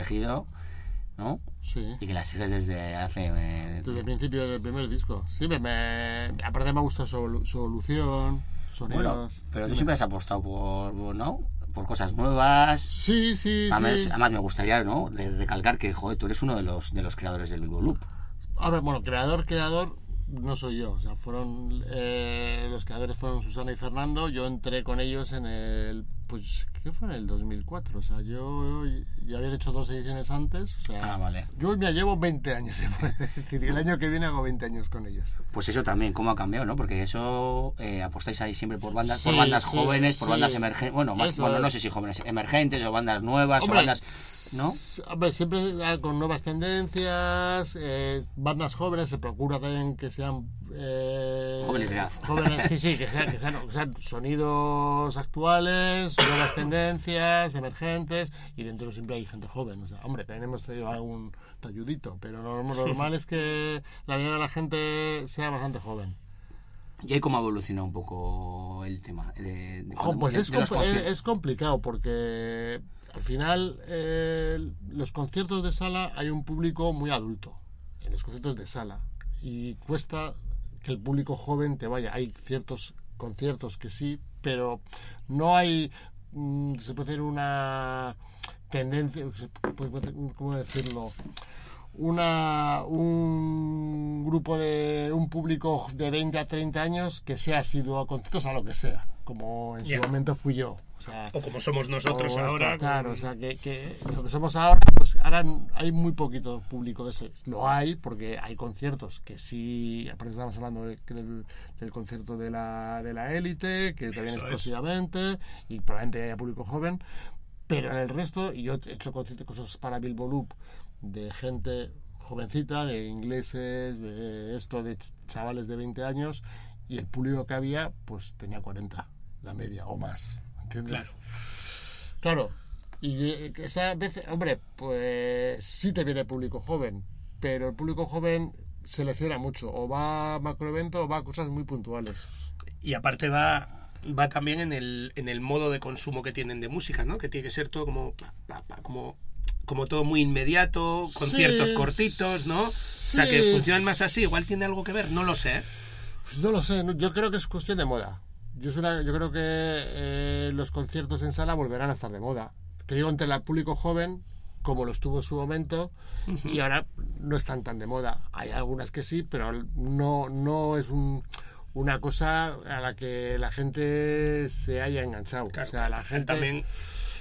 elegido, ¿no? Sí. Y que la sigues desde hace... eh, Desde el principio del primer disco. Sí, me, me- aparte me ha gustado su, su evolución, sonidos. bueno, pero tú Dime. siempre has apostado por, ¿no? Por cosas nuevas. Sí, sí, Además, sí. además me gustaría, ¿no? De recalcar que, joder, tú eres uno de los, de los creadores del Vivo Loop. A ver, bueno, creador, creador no soy yo. O sea, fueron eh, los creadores fueron Susana y Fernando. Yo entré con ellos en el, pues, ¿qué fue en el 2004? O sea, yo ya había hecho dos ediciones antes. O sea, Ah, vale. yo me llevo 20 años, se puede decir. El año que viene hago 20 años con ellos. Pues eso también, cómo ha cambiado, ¿no? Porque eso eh, apostáis ahí siempre por bandas, por bandas sí, jóvenes, por bandas emergentes, bueno, más, Eso bueno, no sé si jóvenes, emergentes o bandas nuevas Hombre, o bandas, ¿no? Hombre, siempre ah, con nuevas tendencias, eh, bandas jóvenes, se procura también que sean... eh, Jóvenes de edad. jóvenes, sí, sí, que sean, que sean- que sean sonidos actuales, nuevas tendencias, emergentes, y dentro siempre hay gente joven. O sea, hombre, también hemos traído algún talludito, pero lo normal es que la mayoría de la gente sea bastante joven. Y ahí cómo ha evolucionado un poco el tema. de- de cuando- pues de- es, de compl- es, es complicado porque al final eh, los conciertos de sala hay un público muy adulto en los conciertos de sala y cuesta que el público joven te vaya. Hay ciertos conciertos que sí, pero no hay, mm, se puede hacer una tendencia, ¿cómo decirlo? Una, un grupo de un público de 20 a 30 años que sea asiduo a conciertos a lo que sea, como en su momento fui yo. O sea, O como somos nosotros ahora. Claro, o sea, que, que lo que somos ahora, pues ahora hay muy poquito público de ese. Lo hay porque hay conciertos que sí, por estamos hablando del, del concierto de la de la élite, que también es próximamente, y probablemente haya público joven, pero en el resto, y yo he hecho conciertos cosas para Bilbo Loop de gente jovencita, de ingleses, de esto, de ch- chavales de 20 años, y el público que había, pues tenía 40, la media, o más. ¿Entiendes? Claro. Claro. Y eh, esa vez, hombre, pues sí te viene público joven, pero el público joven selecciona mucho, o va a macroevento o va a cosas muy puntuales. Y aparte va, va también en el, en el modo de consumo que tienen de música, ¿no? Que tiene que ser todo como, pa, pa, pa, como, como todo muy inmediato, conciertos Sí, cortitos, ¿no? o sea, sí, que funcionan más así. Igual tiene algo que ver, no lo sé. ¿eh? Pues no lo sé, yo creo que es cuestión de moda. Yo, una- yo creo que eh, los conciertos en sala volverán a estar de moda. Te digo, entre el público joven, como lo estuvo en su momento, y ahora no están tan de moda. Hay algunas que sí, pero no, no es un- una cosa a la que la gente se haya enganchado. Claro, o sea, la gente... también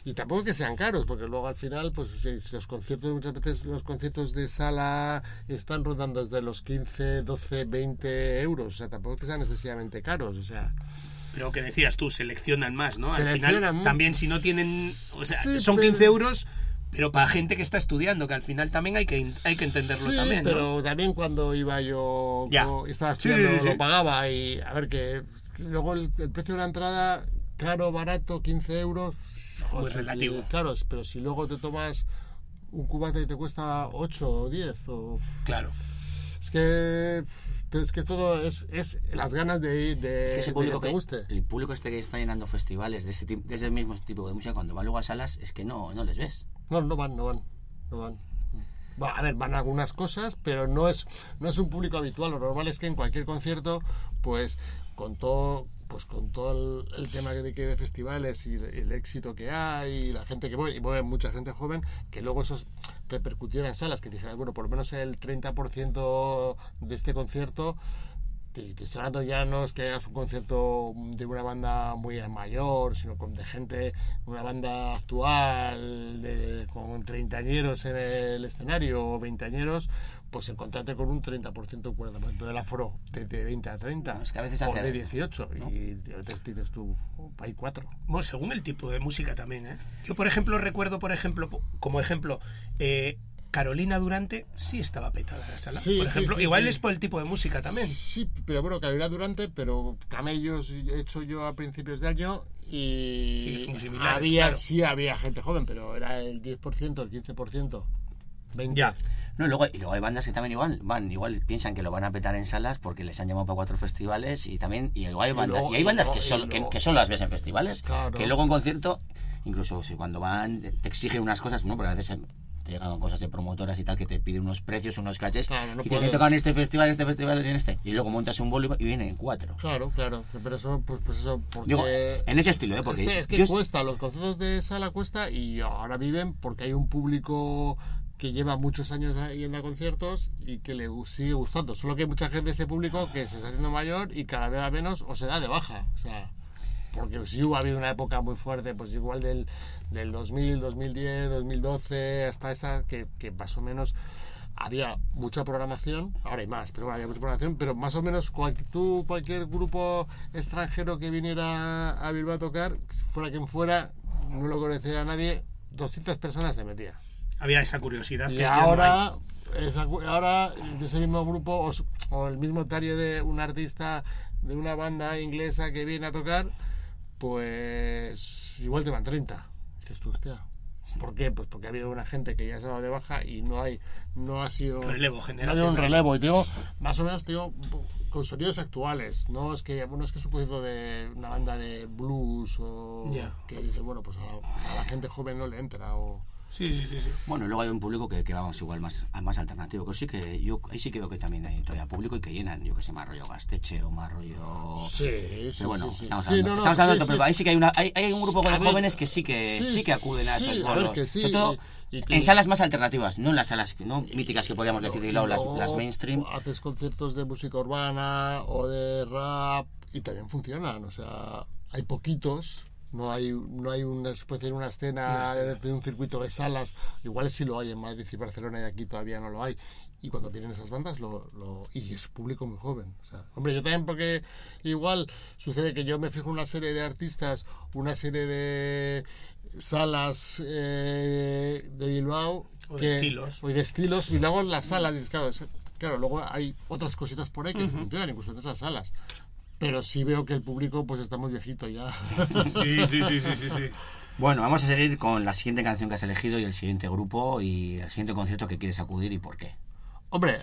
Y tampoco que sean caros, porque luego al final, pues los conciertos, muchas veces los conciertos de sala están rondando desde los 15, 12, 20 euros. O sea, tampoco que sean excesivamente caros. O sea, Pero que decías tú, seleccionan más, ¿no? Al final, también si no tienen. O sea, Sí, son pero- 15 euros, pero para gente que está estudiando, que al final también hay que, hay que entenderlo sí, también, ¿no? pero también cuando iba yo, Ya. estaba estudiando, sí, sí. lo pagaba. Y a ver, que luego el, el precio de la entrada, caro, barato, 15 euros. Muy sea, relativo. es- pero si luego te tomas un cubate y te cuesta 8 o 10 o Claro. Es que es que todo es, es las ganas de ir de, Es que ese de público que te que, guste. el público este que está llenando festivales de ese, tipo, de ese mismo tipo de música, cuando va luego a salas, es que no, no les ves. No, no van, no van, no van. Va, a ver, van algunas cosas, pero no es no es un público habitual. Lo normal es que en cualquier concierto, pues con todo pues con todo el, tema de, que de festivales y el, el éxito que hay y la gente que mueve, y mueve mucha gente joven, que luego eso repercutiera en salas, que dijeran, bueno, por lo menos el 30% de este concierto te, te estoy hablando ya no es que hagas un concierto de una banda muy mayor, sino con, de gente, una banda actual, de, con treintañeros en el escenario o veinteañeros, pues encontrarte con un 30% o 40% del aforo de, de 20 a 30, No, es que a veces o hace- de 18, y entonces dices tú, "Oh, hay cuatro. Bueno, según el tipo de música también, ¿eh? Yo, por ejemplo, recuerdo, por ejemplo, como ejemplo, eh, Carolina Durante sí estaba petada la sala. Sí, por ejemplo, sí, igual sí. es por el tipo de música también. Sí, pero bueno, Carolina Durante, pero Camellos he hecho yo a principios de año y Sí, son muy similares, había, claro. sí había gente joven, pero era el 10%, el 15%. 20. Ya. No, y luego, y luego hay bandas que también igual van, igual piensan que lo van a petar en salas porque les han llamado para cuatro festivales y también y igual hay Y bandas, luego- y hay y bandas luego- que, solo, que, luego- que solo las ves en festivales, Claro. que luego en concierto, incluso si cuando van te te exigen unas cosas, ¿no? Porque a veces te llegan cosas de promotoras y tal que te piden unos precios, unos cachés Claro, no y te tocar en este festival, en este festival y en este y luego montas un bolo y vienen cuatro. Claro, claro, pero eso, pues, pues eso, porque... Digo, en ese estilo, ¿eh? Porque es que, es que yo- cuesta, los conciertos de sala cuesta y ahora viven porque hay un público que lleva muchos años yendo a conciertos y que le gu- sigue gustando. Solo que hay mucha gente de ese público que se está haciendo mayor y cada vez a menos o se da de baja. O sea, porque sí hubo ha habido una época muy fuerte, pues igual del, del 2000, 2010, 2012, hasta esa, que, que más o menos había mucha programación, ahora hay más, pero bueno, había mucha programación, pero más o menos cual- tú, cualquier grupo extranjero que viniera a Bilbao a tocar, fuera quien fuera, no lo conociera nadie, 200 personas se metía. Había esa curiosidad. Y que ya no ahora, esa ahora ese mismo grupo o, o el mismo tario de un artista de una banda inglesa que viene a tocar, pues igual te van 30. Dices tú, hostia. ¿Por qué? Pues porque ha habido una gente que ya se ha dado de baja y no hay, no ha sido Relevo no ha habido un relevo. Y te digo, más o menos te digo, con sonidos actuales. No es que, bueno, es que es un poquito de una banda de blues o Ya. que dice, bueno, pues a la, a la gente joven no le entra o Sí, sí, sí. sí. Bueno, luego hay un público que, que vamos igual más, más alternativo. Pero sí que yo ahí sí que veo que también hay todavía público y que llenan, yo que sé, más rollo Gasteche o más rollo. Sí, sí, Pero bueno, sí, estamos hablando, no, no, estamos hablando público. Ahí sí que hay, una, hay, hay un grupo de a ver, jóvenes que sí que sí, que acuden a esos a ver bolos. que sí, Sobre todo y- y que- en salas más alternativas, no en las salas que- no míticas que podríamos decir, y luego las, las mainstream. Haces conciertos de música urbana o de rap y también funcionan. O sea, hay poquitos. No hay, no hay una, se puede decir una escena de, de un circuito de salas. Igual sí lo hay en Madrid y Barcelona y aquí todavía no lo hay. Y cuando vienen esas bandas, lo, lo- y es público muy joven. O sea, hombre, yo también porque igual sucede que yo me fijo en una serie de artistas, una serie de salas eh, de Bilbao. O de que- estilos. O de estilos. Y luego en las salas, dices, claro, es- claro, luego hay otras cositas por ahí que funcionan incluso en esas salas. Pero sí veo que el público pues está muy viejito ya. Sí, sí, sí, sí, sí, sí. Bueno, vamos a seguir con la siguiente canción que has elegido y el siguiente grupo y el siguiente concierto que quieres acudir y por qué. Hombre,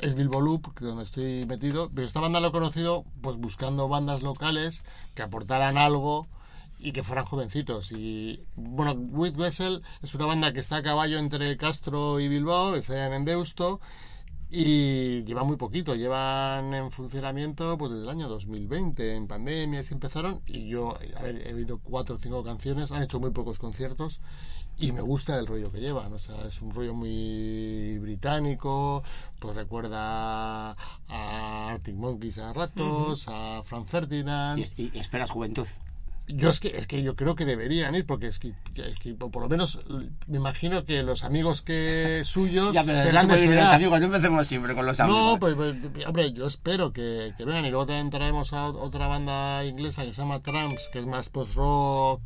es Bilbo Loop, que donde estoy metido, pero esta banda lo he conocido pues buscando bandas locales que aportaran algo y que fueran jovencitos. Y bueno, With Wessel es una banda que está a caballo entre Castro y Bilbao, están en Deusto y lleva muy poquito, llevan en funcionamiento pues desde el año 2020, en pandemia, así empezaron y yo a ver, he oído cuatro o cinco canciones, han hecho muy pocos conciertos y me gusta el rollo que llevan, o sea, es un rollo muy británico, pues recuerda a Arctic Monkeys a ratos, a Frank Ferdinand. Y, y esperas juventud. Yo es que, es que yo creo que deberían ir, porque es que, es que por lo menos me imagino que los amigos que suyos Ya, pero serán de los amigos, no empecemos siempre con los amigos. No, pues, pues, hombre, yo espero que, que vengan y luego también traemos a ot- otra banda inglesa que se llama Tramps, que es más post-rock,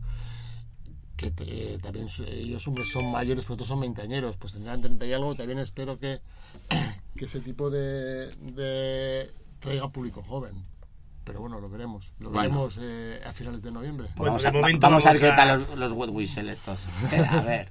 que te- también ellos son, son mayores, pero otros son veinteañeros, pues tendrán 30 y algo, también espero que, que ese tipo de, de traiga público joven. Pero bueno, lo veremos. Lo Bueno. veremos eh, a finales de noviembre. Bueno, vamos, a, momento vamos a ver qué tal los, los Wet Whistle estos. A ver.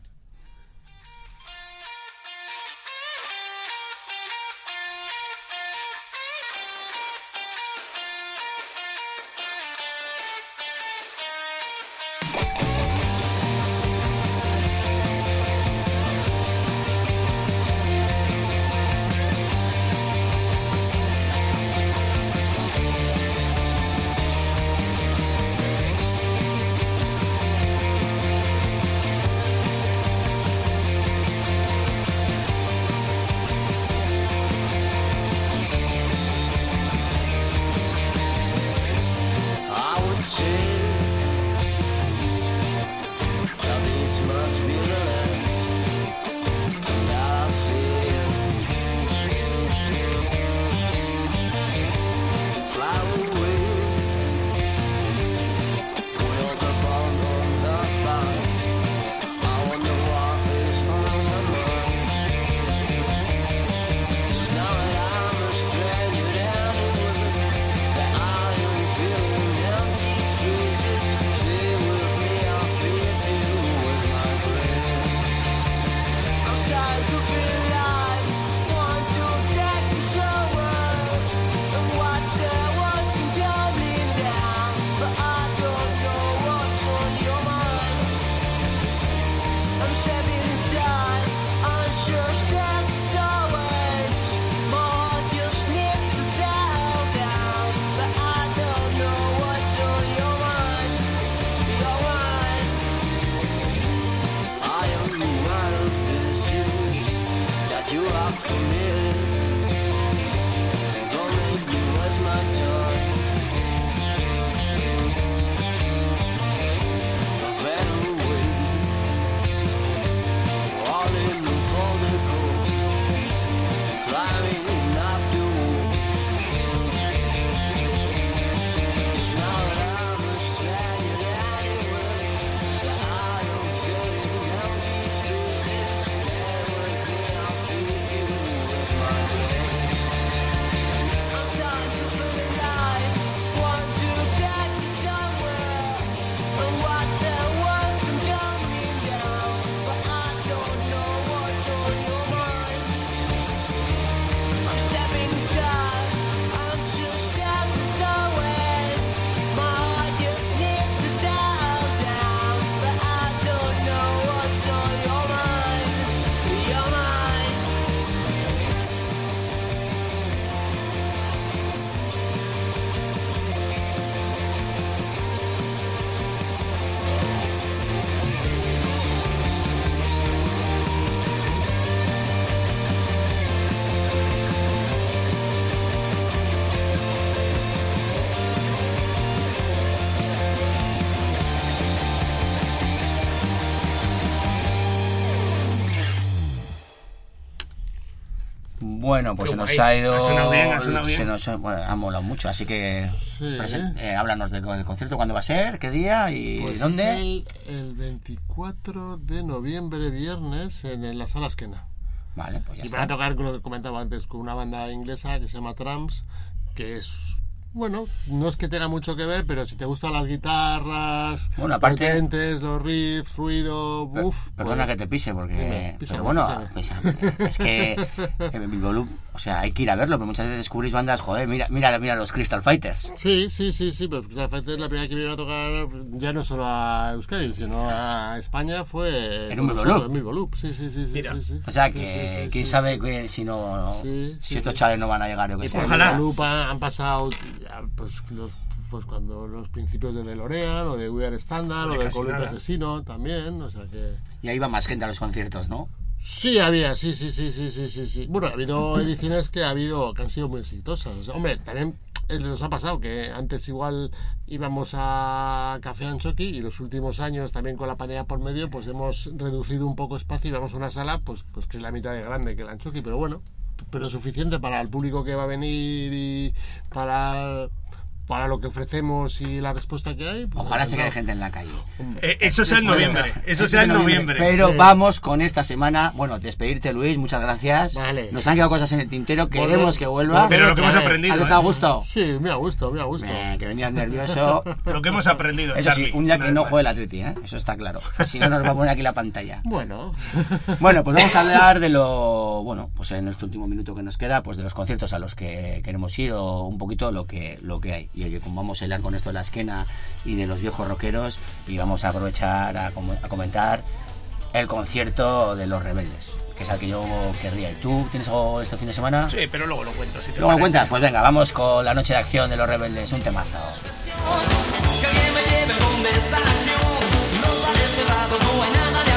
Bueno, pues se nos ha ido. Ha sonado bien, ha sonado se bien. nos ha, bueno, ha molado mucho, así que. Sí. eh, háblanos del concierto, cuándo va a ser, qué día y Pues dónde. es el, el 24 de noviembre, viernes, en, en la sala Esquena. Vale, pues ya Y van a tocar, lo que comentaba antes, con una banda inglesa que se llama Trams, que es, bueno, no es que tenga mucho que ver, pero si te gustan las guitarras, Bueno, aparte- potentes, los riffs, ruido, uff. Perdona que te pise, porque. Dime, písame, pero bueno, písame. písame. es que. eh, Bilbo Loop, o sea, hay que ir a verlo, pero muchas veces descubrís bandas, joder, mira, mira, mira los Crystal Fighters. Sí, sí, sí, sí, pero Crystal Fighters la primera que vinieron a tocar ya no solo a Euskadi, sino a España fue... En un Loop, sí, sí, sí, sí, sí, sí. O sea que, sí, sí, quién sí, sabe sí. que si no. Sí, si sí, estos sí. chavales no van a llegar, yo que Y sé. pues Ojalá. Han pasado ya, pues, los, pues cuando los principios de DeLorean o de We Are Standard o de Columpio. Asesino también, o sea que... Y ahí va más gente a los conciertos, ¿no? Sí, había, sí, sí, sí, sí, sí, sí, sí. Bueno, ha habido ediciones que ha habido que han sido muy exitosas. O sea, hombre, también eh, nos ha pasado que antes igual íbamos a Café Anchoqui y los últimos años también con la pandemia por medio pues hemos reducido un poco espacio y vamos a una sala pues, pues que es la mitad de grande que el Anchoqui, pero bueno, pero suficiente para el público que va a venir y para para lo que ofrecemos y la respuesta que hay. pues, Ojalá se quede gente en la calle. Eh, eso sea en noviembre. Eso sea en noviembre. Pero Sí. vamos con esta semana. Bueno, despedirte, Luis, muchas gracias. Vale. Nos han quedado cosas en el tintero, queremos que vuelva. Pero lo que hemos aprendido. ¿Has estado a ¿eh? gusto? Sí, me ha gustado, me ha gustado. Eh, que venías nervioso. Lo que hemos aprendido. Eso sí, un día que no juegue el Atleti, ¿eh? Eso está claro. Si no, nos va a poner aquí la pantalla. Bueno. Bueno, pues vamos a hablar de lo, bueno, pues en este último minuto que nos queda, pues de los conciertos a los que queremos ir o un poquito lo que, lo que hay. Y oye, como vamos a hablar con esto de la esquena y de los viejos rockeros, y vamos a aprovechar a, com- a comentar el concierto de los rebeldes, que es al que yo querría ir. ¿Tú tienes algo este fin de semana? Sí, pero luego lo cuento. Si te ¿Luego me parece. cuentas? Pues venga, vamos con la noche de acción de los rebeldes, un temazo. Que alguien me lleve en conversación. No sale cerrado, no hay nada de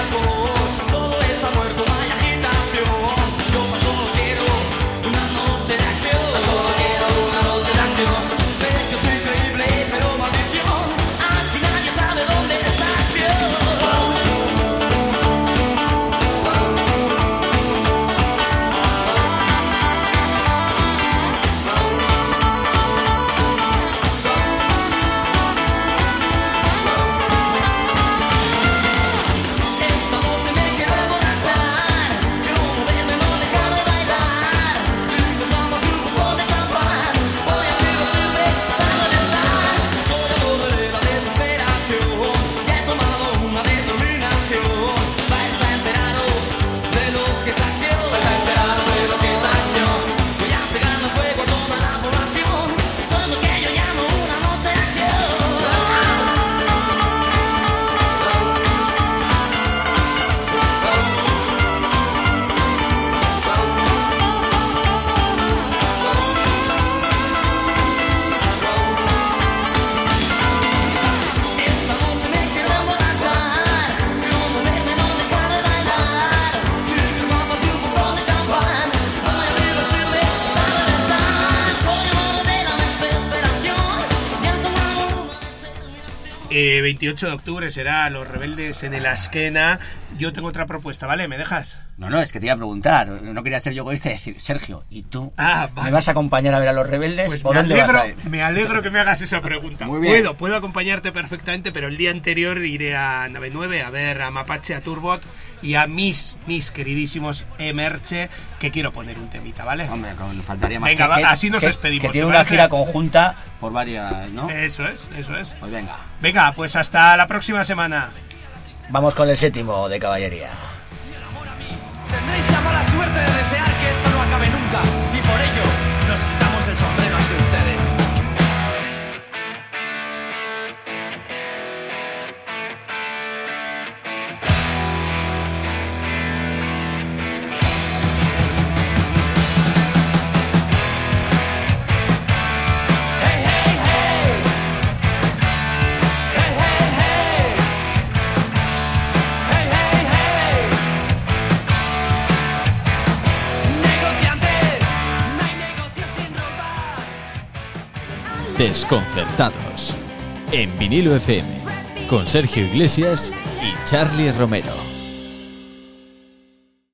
28 de octubre será Los Rebeldes en el Asquena. Yo tengo otra propuesta, ¿vale? ¿Me dejas? No, no, es que te iba a preguntar. No quería ser yo egoísta y decir, Sergio, ¿y tú? Ah, vale. ¿Me vas a acompañar a ver a los rebeldes Pues o me dónde alegro, vas a ir? me alegro que me hagas esa pregunta. Muy bien. Puedo, puedo acompañarte perfectamente, pero el día anterior iré a Nave 9 a ver a Mapache, a Turbot y a mis, mis queridísimos Emerche, que quiero poner un temita, ¿vale? Hombre, con- faltaría más Venga, que, va, así nos que- despedimos, Que tiene ¿te una gira conjunta por varias, ¿no? Eso es, eso es. Pues venga. Venga, pues hasta la próxima semana. Vamos con el séptimo de caballería. Tendréis la mala suerte de desear que esto no acabe nunca y por ello Desconcertados. En vinilo FM. Con Sergio Iglesias y Charlie Romero.